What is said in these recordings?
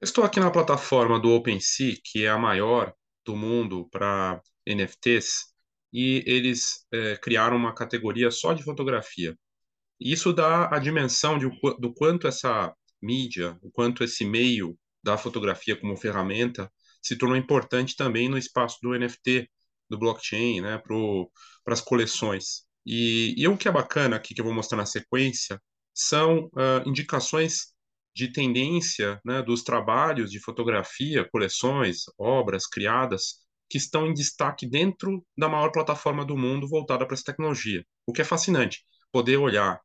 Estou aqui na plataforma do OpenSea, que é a maior do mundo para NFTs, e eles é, criaram uma categoria só de fotografia. Isso dá a dimensão de, do quanto essa mídia, o quanto esse meio da fotografia como ferramenta se tornou importante também no espaço do NFT, do blockchain, né, para as coleções. E, e o que é bacana aqui, que eu vou mostrar na sequência, são uh, indicações de tendência né, dos trabalhos de fotografia, coleções, obras criadas que estão em destaque dentro da maior plataforma do mundo voltada para essa tecnologia. O que é fascinante, poder olhar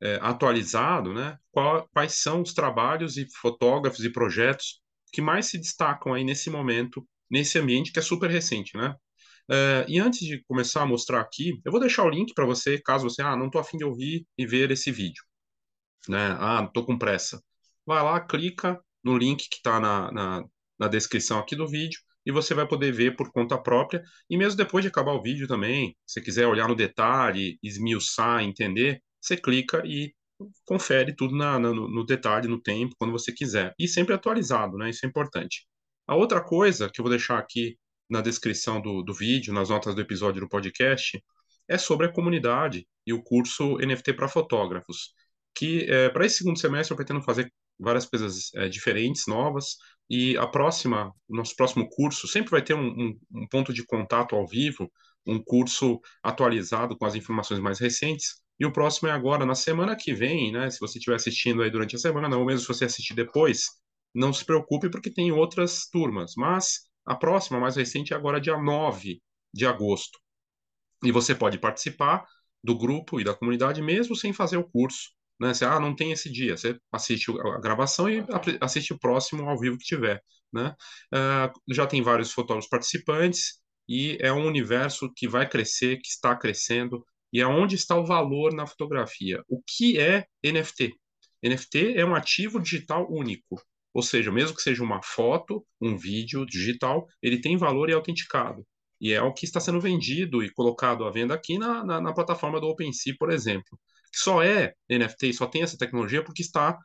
é, atualizado, né, qual, quais são os trabalhos e fotógrafos e projetos que mais se destacam aí nesse momento, nesse ambiente que é super recente, né? É, e antes de começar a mostrar aqui, eu vou deixar o link para você, caso você, ah, não estou afim de ouvir e ver esse vídeo, né? Ah, estou com pressa. Vai lá, clica no link que está na, na, na descrição aqui do vídeo e você vai poder ver por conta própria. E mesmo depois de acabar o vídeo também, se quiser olhar no detalhe, esmiuçar, entender, você clica e confere tudo na, na, no detalhe, no tempo, quando você quiser. E sempre atualizado, né? Isso é importante. A outra coisa que eu vou deixar aqui na descrição do, do vídeo, nas notas do episódio do podcast, é sobre a comunidade e o curso NFT para fotógrafos. Que é, para esse segundo semestre eu pretendo fazer várias coisas é, diferentes, novas, e a próxima, nosso próximo curso, sempre vai ter um, um, um ponto de contato ao vivo, um curso atualizado com as informações mais recentes, e o próximo é agora, na semana que vem, né? Se você estiver assistindo aí durante a semana, ou mesmo se você assistir depois, não se preocupe, porque tem outras turmas. Mas a próxima, mais recente, é agora dia 9 de agosto. E você pode participar do grupo e da comunidade mesmo sem fazer o curso. Né? Você, ah, não tem esse dia. Você assiste a gravação e assiste o próximo ao vivo que tiver. Né? Uh, já tem vários fotógrafos participantes e é um universo que vai crescer, que está crescendo e aonde está o valor na fotografia. O que é NFT? NFT é um ativo digital único, ou seja, mesmo que seja uma foto, um vídeo digital, ele tem valor e é autenticado. E é o que está sendo vendido e colocado à venda aqui na, na, na plataforma do OpenSea, por exemplo. Só é NFT só tem essa tecnologia porque está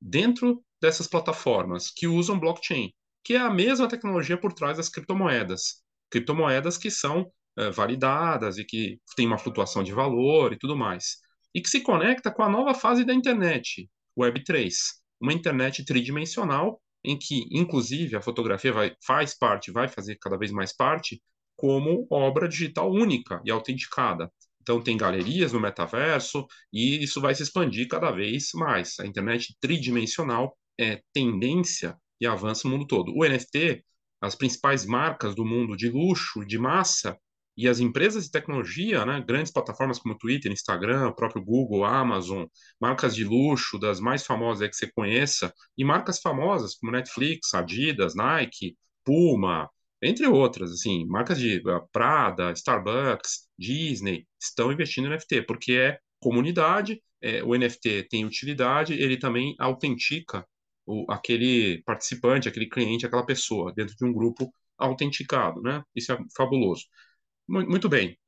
dentro dessas plataformas que usam blockchain, que é a mesma tecnologia por trás das criptomoedas. Criptomoedas que são é, validadas e que tem uma flutuação de valor e tudo mais. E que se conecta com a nova fase da internet, Web3, uma internet tridimensional em que, inclusive, a fotografia vai, faz parte, vai fazer cada vez mais parte, como obra digital única e autenticada. Então, tem galerias no metaverso e isso vai se expandir cada vez mais. A internet tridimensional é tendência e avança no mundo todo. O NFT, as principais marcas do mundo de luxo, de massa, e as empresas de tecnologia, né, grandes plataformas como Twitter, Instagram, próprio Google, Amazon, marcas de luxo, das mais famosas que você conheça, e marcas famosas como Netflix, Adidas, Nike, Puma, entre outras, assim, marcas de uh, Prada, Starbucks, Disney, estão investindo no NFT, porque é comunidade, é, o NFT tem utilidade, ele também autentica o, aquele participante, aquele cliente, aquela pessoa, dentro de um grupo autenticado, né? Isso é fabuloso. Muito bem.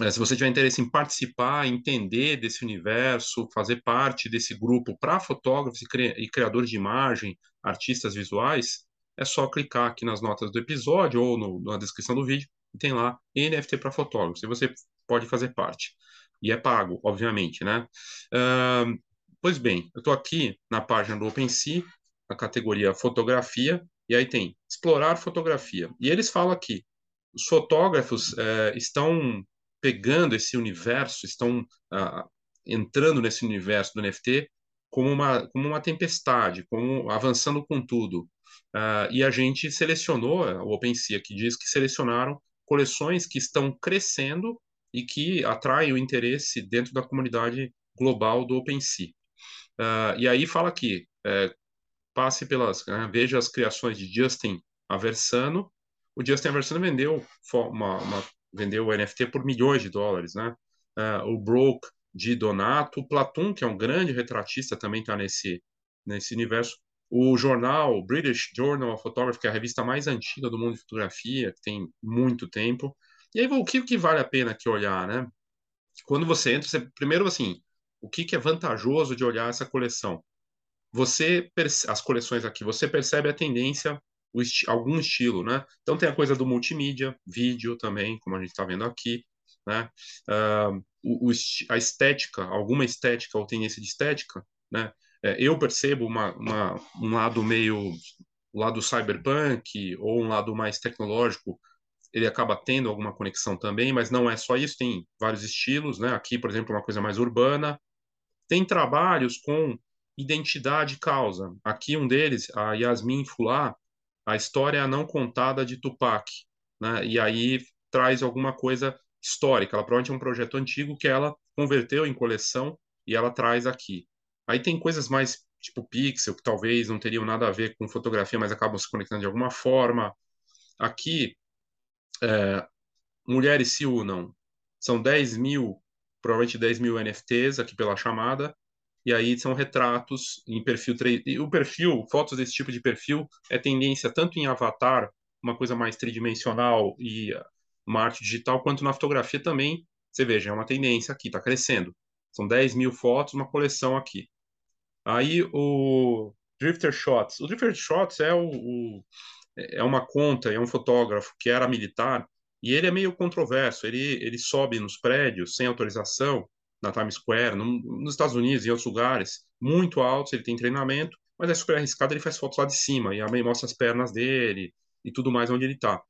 É, se você tiver interesse em participar, entender desse universo, fazer parte desse grupo para fotógrafos e, cri criadores de imagem, artistas visuais, é só clicar aqui nas notas do episódio ou no, na descrição do vídeo tem lá NFT para fotógrafos e você pode fazer parte. E é pago, obviamente, né? Uh, pois bem, eu estou aqui na página do OpenSea, na categoria fotografia, e aí tem explorar fotografia. E eles falam aqui, os fotógrafos é, estão pegando esse universo, estão ah, entrando nesse universo do NFT como uma, como uma tempestade, como avançando com tudo. Uh, e a gente selecionou, o OpenSea que diz que selecionaram coleções que estão crescendo e que atraem o interesse dentro da comunidade global do OpenSea. Uh, e aí fala aqui, é, passe pelas, né, veja as criações de Justin Aversano, o Justin Aversano vendeu uma, uma, vendeu o NFT por milhões de dólares, né? Uh, o Broke de Donato, o Platum, que é um grande retratista, também está nesse, nesse universo. O jornal British Journal of Photography, que é a revista mais antiga do mundo de fotografia, que tem muito tempo, E aí, o que, que vale a pena aqui olhar, né? Quando você entra, você, primeiro assim, o que, que é vantajoso de olhar essa coleção? Você as coleções aqui, você percebe a tendência, esti algum estilo, né? Então tem a coisa do multimídia, vídeo também, como a gente está vendo aqui, né? Uh, o, o, a estética, alguma estética ou tendência de estética, né? É, eu percebo uma, uma, um lado meio, o lado cyberpunk ou um lado mais tecnológico ele acaba tendo alguma conexão também, mas não é só isso, tem vários estilos, né? Aqui, por exemplo, uma coisa mais urbana. Tem trabalhos com identidade e causa. Aqui um deles, a Yasmin Fulah, a história não contada de Tupac, né? E aí traz alguma coisa histórica. Ela provavelmente é um projeto antigo que ela converteu em coleção e ela traz aqui. Aí tem coisas mais tipo pixel, que talvez não teriam nada a ver com fotografia, mas acabam se conectando de alguma forma. Aqui é, mulheres se unam. São 10 mil, provavelmente 10 mil NFTs aqui pela chamada, e aí são retratos em perfil 3. E o perfil, fotos desse tipo de perfil, é tendência tanto em avatar, uma coisa mais tridimensional e uma arte digital, quanto na fotografia também. Você veja, é uma tendência aqui, está crescendo. São 10 mil fotos, uma coleção aqui. Aí o Drifter Shots. O Drifter Shots é o, o é uma conta, é um fotógrafo que era militar e ele é meio controverso. Ele, ele sobe nos prédios sem autorização na Times Square, no, nos Estados Unidos e outros lugares, muito altos. Ele tem treinamento, mas é super arriscado. Ele faz fotos lá de cima e a mãe mostra as pernas dele e tudo mais onde ele está.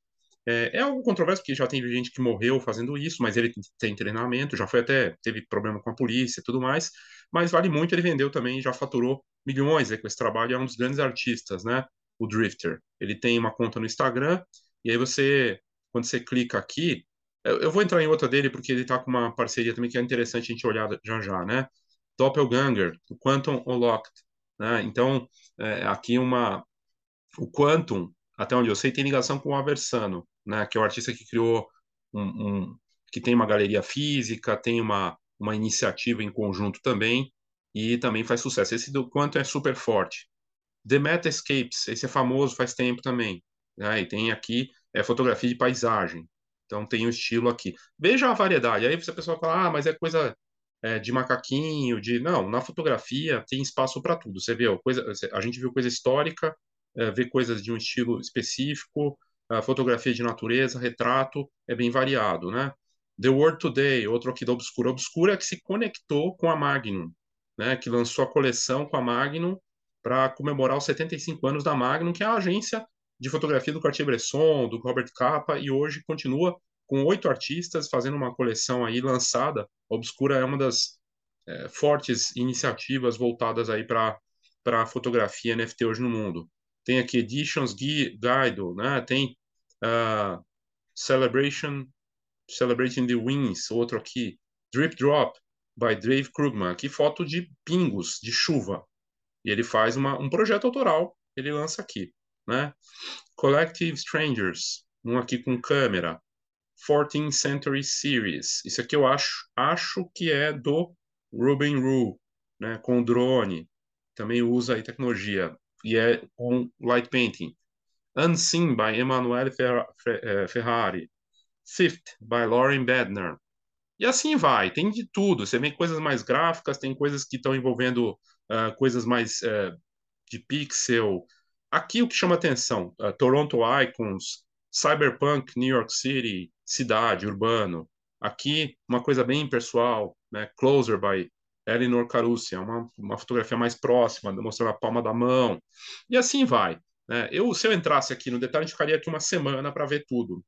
É, é, algo controverso, porque já tem gente que morreu fazendo isso, mas ele tem treinamento, já foi até, teve problema com a polícia e tudo mais, mas vale muito, ele vendeu também, já faturou milhões né, com esse trabalho, é um dos grandes artistas, né? o Drifter. Ele tem uma conta no Instagram, e aí você, quando você clica aqui, eu, vou entrar em outra dele porque ele está com uma parceria também que é interessante a gente olhar já já, né? Doppelganger, o Quantum Unlocked, né? Então, é, aqui uma... O Quantum, até onde eu sei, tem ligação com o Aversano, né? Que é o artista que criou um, um que tem uma galeria física, tem uma, uma iniciativa em conjunto também, e também faz sucesso. Esse do Quantum é super forte. The Metascapes, esse é famoso faz tempo também. Né? E tem aqui é, fotografia de paisagem. Então tem o um estilo aqui. Veja a variedade. Aí você a pessoa fala, ah, mas é coisa é, de macaquinho, de. Não, na fotografia tem espaço para tudo. Você vê, coisa, a gente viu coisa histórica, é, vê coisas de um estilo específico, a fotografia de natureza, retrato, é bem variado, né? The World Today, outro aqui da Obscura. Obscura é que se conectou com a Magnum, né? Que lançou a coleção com a Magnum para comemorar os 75 anos da Magnum, que é a agência de fotografia do Cartier-Bresson, do Robert Capa, e hoje continua com oito artistas fazendo uma coleção aí lançada. A Obscura é uma das é, fortes iniciativas voltadas aí para para fotografia NFT hoje no mundo. Tem aqui Editions Guide, né? Tem uh, Celebration Celebrating the Wins, outro aqui, Drip Drop by Dave Krugman, aqui foto de pingos de chuva. E ele faz uma, um projeto autoral, ele lança aqui, né? Collective Strangers, um aqui com câmera. 14th Century Series. Isso aqui eu acho, acho que é do Ruben Rue, né? Com drone. Também usa aí tecnologia. E é com light painting. Unseen by Emanuele eh, Ferrari. Fifth by Lauren Bednar. E assim vai, tem de tudo. Você vê coisas mais gráficas, tem coisas que estão envolvendo uh, coisas mais uh, de pixel. Aqui o que chama atenção: uh, Toronto Icons, Cyberpunk, New York City, cidade, urbano. Aqui uma coisa bem pessoal, né? Closer by Eleanor Carucci, é uma, uma fotografia mais próxima, mostrando a palma da mão. E assim vai. Né? Eu, se eu entrasse aqui no detalhe, a gente ficaria aqui uma semana para ver tudo.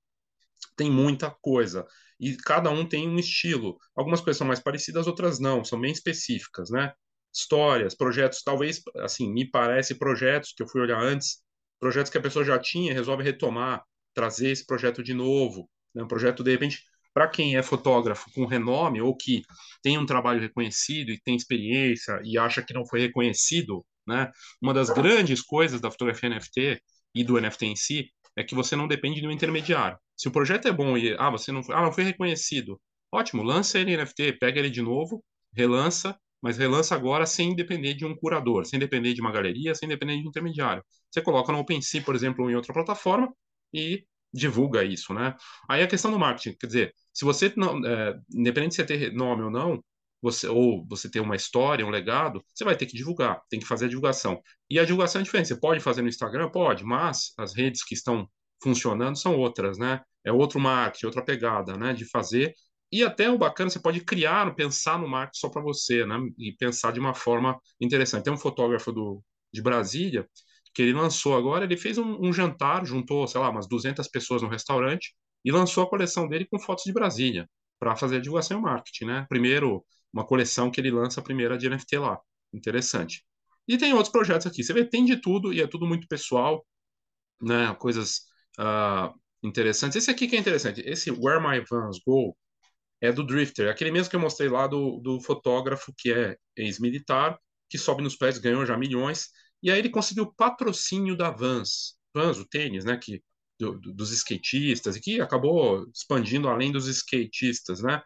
Tem muita coisa e cada um tem um estilo. Algumas coisas são mais parecidas, outras não, são bem específicas, né? Histórias, projetos, talvez, assim, me parece projetos que eu fui olhar antes, projetos que a pessoa já tinha, resolve retomar, trazer esse projeto de novo, né? Um projeto, de repente, para quem é fotógrafo com renome ou que tem um trabalho reconhecido e tem experiência e acha que não foi reconhecido, né? Uma das grandes coisas da fotografia NFT e do NFT em si é que você não depende de um intermediário. Se o projeto é bom e ah, você não, ah, não foi reconhecido, ótimo, lança ele em NFT, pega ele de novo, relança, mas relança agora sem depender de um curador, sem depender de uma galeria, sem depender de um intermediário. Você coloca no OpenSea, por exemplo, ou em outra plataforma e divulga isso, né? Aí a questão do marketing, quer dizer, se você não, é, independente de você ter nome ou não, você, ou você ter uma história, um legado, você vai ter que divulgar, tem que fazer a divulgação. E a divulgação é diferente. Você pode fazer no Instagram? Pode, mas as redes que estão funcionando são outras, né? É outro marketing, outra pegada, né? De fazer. E até o bacana, você pode criar, pensar no marketing só para você, né? E pensar de uma forma interessante. Tem um fotógrafo do, de Brasília que ele lançou agora, ele fez um, um, jantar, juntou, sei lá, umas 200 pessoas no restaurante e lançou a coleção dele com fotos de Brasília para fazer a divulgação e marketing, né? Primeiro, uma coleção que ele lança a primeira de NFT lá. Interessante. E tem outros projetos aqui. Você vê, tem de tudo e é tudo muito pessoal, né? Coisas uh, interessantes. Esse aqui que é interessante. Esse Where My Vans Go é do Drifter, aquele mesmo que eu mostrei lá do, do fotógrafo que é ex-militar, que sobe nos pés, ganhou já milhões e aí ele conseguiu patrocínio da Vans, Vans, o tênis, né, que, do, do, dos skatistas, e que acabou expandindo além dos skatistas, né?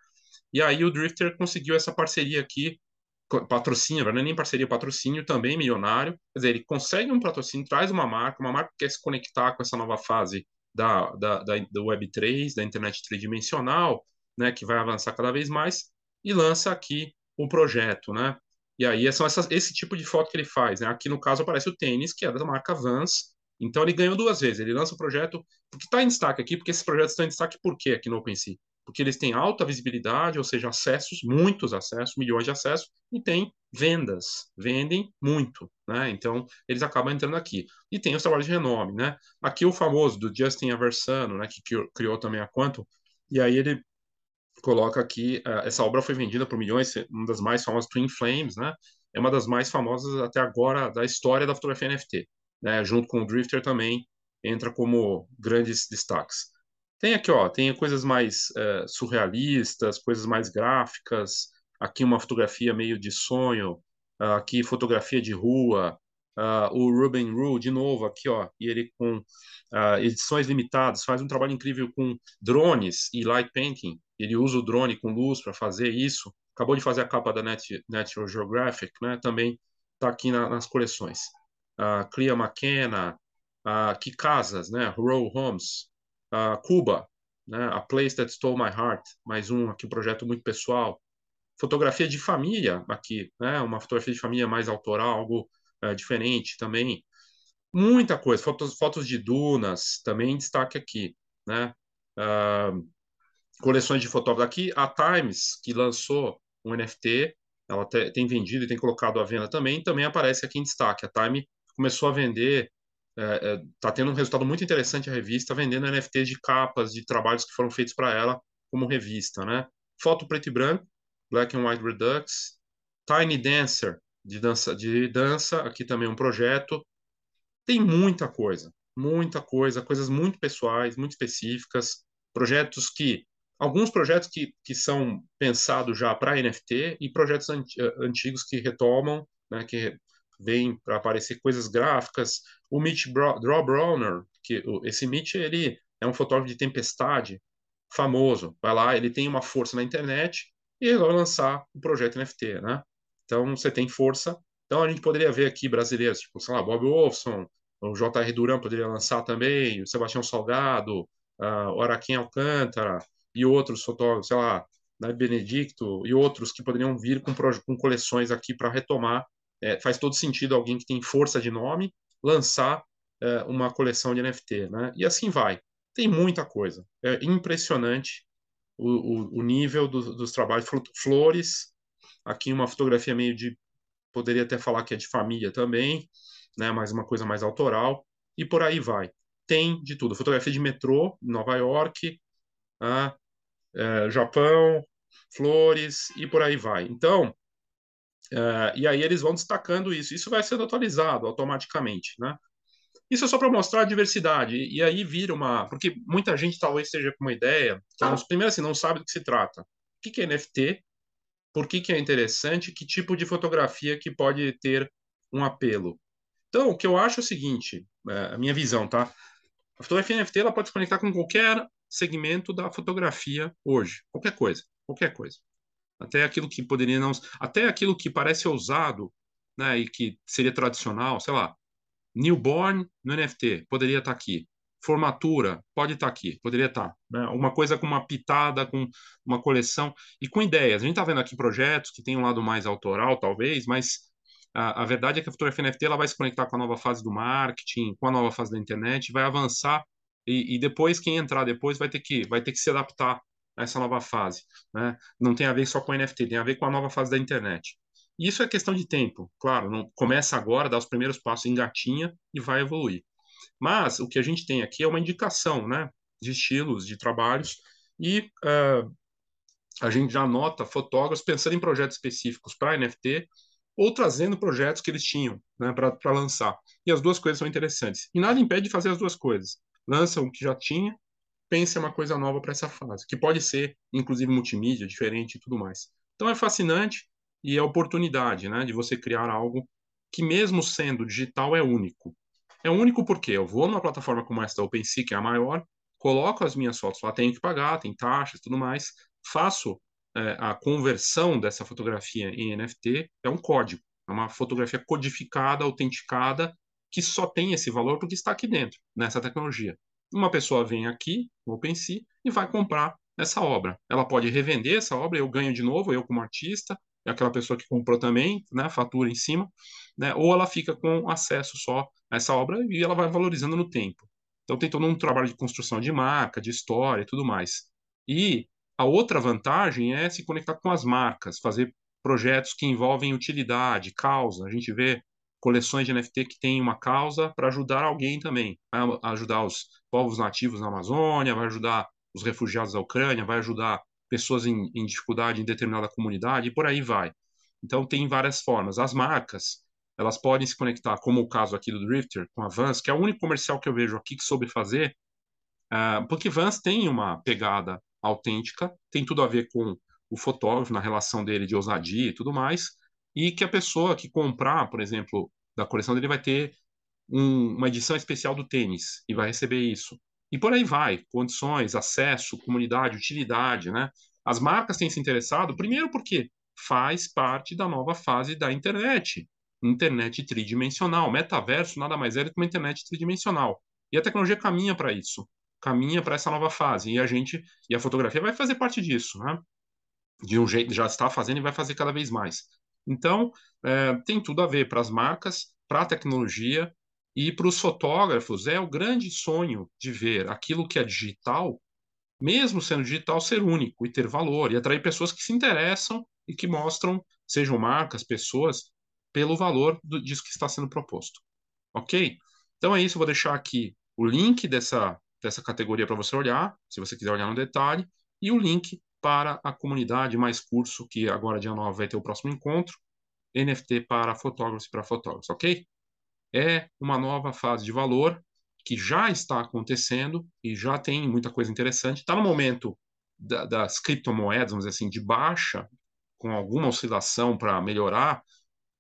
E aí o Drifter conseguiu essa parceria aqui, patrocínio, não é nem parceria, patrocínio também milionário. Quer dizer, ele consegue um patrocínio, traz uma marca, uma marca que quer se conectar com essa nova fase da, da, da, do Web3, da internet tridimensional, né, que vai avançar cada vez mais, e lança aqui o projeto, né? E aí são essas, esse tipo de foto que ele faz. Né? Aqui no caso aparece o tênis, que é da marca Vans. Então ele ganhou duas vezes. Ele lança o projeto, porque está em destaque aqui, porque esses projetos estão em destaque por quê aqui no OpenSea? Porque eles têm alta visibilidade, ou seja, acessos, muitos acessos, milhões de acessos, e tem vendas, vendem muito, né? Então eles acabam entrando aqui. E tem os trabalhos de renome, né? Aqui o famoso do Justin Aversano, né, que criou também a Quantum, e aí ele coloca aqui, uh, essa obra foi vendida por milhões, uma das mais famosas, Twin Flames, né? É uma das mais famosas até agora da história da fotografia NFT, né? Junto com o Drifter também entra como grandes destaques. Tem aqui, ó, tem coisas mais uh, surrealistas, coisas mais gráficas, aqui uma fotografia meio de sonho, uh, aqui fotografia de rua, Uh, o Ruben Rue, de novo, aqui, ó, e ele com uh, edições limitadas, faz um trabalho incrível com drones e light painting. Ele usa o drone com luz para fazer isso. Acabou de fazer a capa da Net, Natural Geographic, né? Também está aqui na, nas coleções. Uh, Clea McKenna, uh, Casas, né? Row Homes, uh, Cuba, né? A Place That Stole My Heart, mais um aqui, um projeto muito pessoal. Fotografia de família aqui, né? Uma fotografia de família mais autoral, algo é, diferente também. Muita coisa, fotos, fotos de dunas, também destaque aqui, né? Uh, coleções de fotógrafos aqui, a Times, que lançou um NFT, ela te, tem vendido e tem colocado à venda também, também aparece aqui em destaque. A Time começou a vender, está é, é, tá tendo um resultado muito interessante a revista, vendendo NFTs de capas, de trabalhos que foram feitos para ela como revista, né? Foto preto e branco, Black and White Redux, Tiny Dancer, de dança, de dança, aqui também um projeto. Tem muita coisa, muita coisa, coisas muito pessoais, muito específicas, projetos que alguns projetos que, que são pensados já para NFT e projetos antigos que retomam, né, que vêm para aparecer coisas gráficas. O Mitch Draw Browner, que esse Mitch ele é um fotógrafo de tempestade famoso. Vai lá, ele tem uma força na internet e vai lançar o projeto NFT, né? Então você tem força. Então a gente poderia ver aqui brasileiros, tipo, sei lá, Bob Wolfson, o J.R. Duran poderia lançar também, o Sebastião Salgado, uh, o Araquém Alcântara e outros fotógrafos, sei lá, né, Benedicto e outros que poderiam vir com, com coleções aqui para retomar. É, faz todo sentido alguém que tem força de nome lançar é, uma coleção de NFT, né? E assim vai. Tem muita coisa. É impressionante o, o, o nível do, dos trabalhos. Flores, Aqui uma fotografia meio de, poderia até falar que é de família também, né? Mas uma coisa mais autoral e por aí vai. Tem de tudo. Fotografia de metrô, Nova York, ah, é, Japão, flores e por aí vai. Então, é, e aí eles vão destacando isso. Isso vai sendo atualizado automaticamente, né? Isso é só para mostrar a diversidade. E aí vira uma. Porque muita gente talvez esteja com uma ideia, que não, primeiro assim, não sabe do que se trata. O que é NFT? Por que, que é interessante, que tipo de fotografia que pode ter um apelo. Então, o que eu acho é o seguinte, é, a minha visão, tá? A fotografia NFT ela pode se conectar com qualquer segmento da fotografia hoje, qualquer coisa, qualquer coisa. Até aquilo que poderia não, até aquilo que parece ousado, né, e que seria tradicional, sei lá, newborn no NFT, poderia estar aqui. Formatura, pode estar aqui, poderia estar. Né? Uma coisa com uma pitada, com uma coleção e com ideias. A gente está vendo aqui projetos que têm um lado mais autoral, talvez, mas a, a, verdade é que a fotografia NFT ela vai se conectar com a nova fase do marketing, com a nova fase da internet, vai avançar e, e depois quem entrar depois vai ter que vai ter que se adaptar a essa nova fase. Né? Não tem a ver só com NFT, tem a ver com a nova fase da internet. Isso é questão de tempo, claro. Não começa agora, dá os primeiros passos, engatinha e vai evoluir. Mas o que a gente tem aqui é uma indicação né, de estilos, de trabalhos, e uh, a gente já nota fotógrafos pensando em projetos específicos para NFT ou trazendo projetos que eles tinham né, para lançar. E as duas coisas são interessantes. E nada impede de fazer as duas coisas. Lança o que já tinha, pensa uma coisa nova para essa fase, que pode ser, inclusive, multimídia, diferente e tudo mais. Então é fascinante e é oportunidade né, de você criar algo que, mesmo sendo digital, é único. É único porque eu vou numa plataforma como essa da OpenSea, que é a maior, coloco as minhas fotos lá, tenho que pagar, tem taxas tudo mais, faço é, a conversão dessa fotografia em NFT, é um código, é uma fotografia codificada, autenticada, que só tem esse valor porque está aqui dentro, nessa tecnologia. Uma pessoa vem aqui, no OpenSea, e vai comprar essa obra. Ela pode revender essa obra, eu ganho de novo, eu como artista, aquela pessoa que comprou também, né, fatura em cima, né, ou ela fica com acesso só a essa obra e ela vai valorizando no tempo. Então tem todo um trabalho de construção de marca, de história e tudo mais. E a outra vantagem é se conectar com as marcas, fazer projetos que envolvem utilidade, causa. A gente vê coleções de NFT que têm uma causa para ajudar alguém também. Vai ajudar os povos nativos na Amazônia, vai ajudar os refugiados da Ucrânia, vai ajudar pessoas em, em dificuldade em determinada comunidade e por aí vai. Então tem várias formas. As marcas, elas podem se conectar, como o caso aqui do Drifter com a Vans, que é o único comercial que eu vejo aqui que soube fazer, uh, porque Vans tem uma pegada autêntica, tem tudo a ver com o fotógrafo, na relação dele de ousadia e tudo mais, e que a pessoa que comprar, por exemplo, da coleção dele vai ter um, uma edição especial do tênis e vai receber isso. E por aí vai, condições, acesso, comunidade, utilidade, né? As marcas têm se interessado, primeiro porque faz parte da nova fase da internet, internet tridimensional. Metaverso nada mais é do que uma internet tridimensional. E a tecnologia caminha para isso, caminha para essa nova fase. E a gente, e a fotografia vai fazer parte disso, né? De um jeito, já está fazendo e vai fazer cada vez mais. Então, é, tem tudo a ver para as marcas, para a tecnologia e para os fotógrafos. É o grande sonho de ver aquilo que é digital, mesmo sendo digital, ser único e ter valor e atrair pessoas que se interessam e que mostram, sejam marcas, pessoas, pelo valor do, disso que está sendo proposto. Ok? Então é isso, eu vou deixar aqui o link dessa, dessa categoria para você olhar, se você quiser olhar no detalhe, e o link para a comunidade mais curso, que agora dia 9 vai ter o próximo encontro, NFT para fotógrafos e para fotógrafos, ok? É uma nova fase de valor que já está acontecendo e já tem muita coisa interessante. Está no momento da, das criptomoedas, vamos dizer assim, de baixa, com alguma oscilação para melhorar,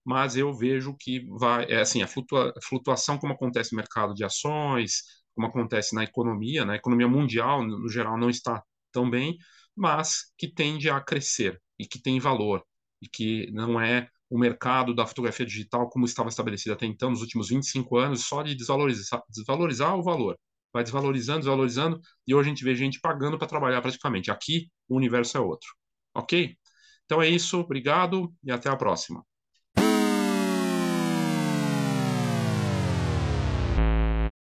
mas eu vejo que vai, é assim, a flutua, flutuação como acontece no mercado de ações, como acontece na economia, na economia mundial, no geral, não está tão bem, mas que tende a crescer e que tem valor e que não é o mercado da fotografia digital como estava estabelecido até então, nos últimos 25 anos, só de desvalorizar, desvalorizar o valor. Vai desvalorizando, desvalorizando, e hoje a gente vê gente pagando para trabalhar praticamente. Aqui, o universo é outro. Ok? Então é isso, obrigado e até a próxima.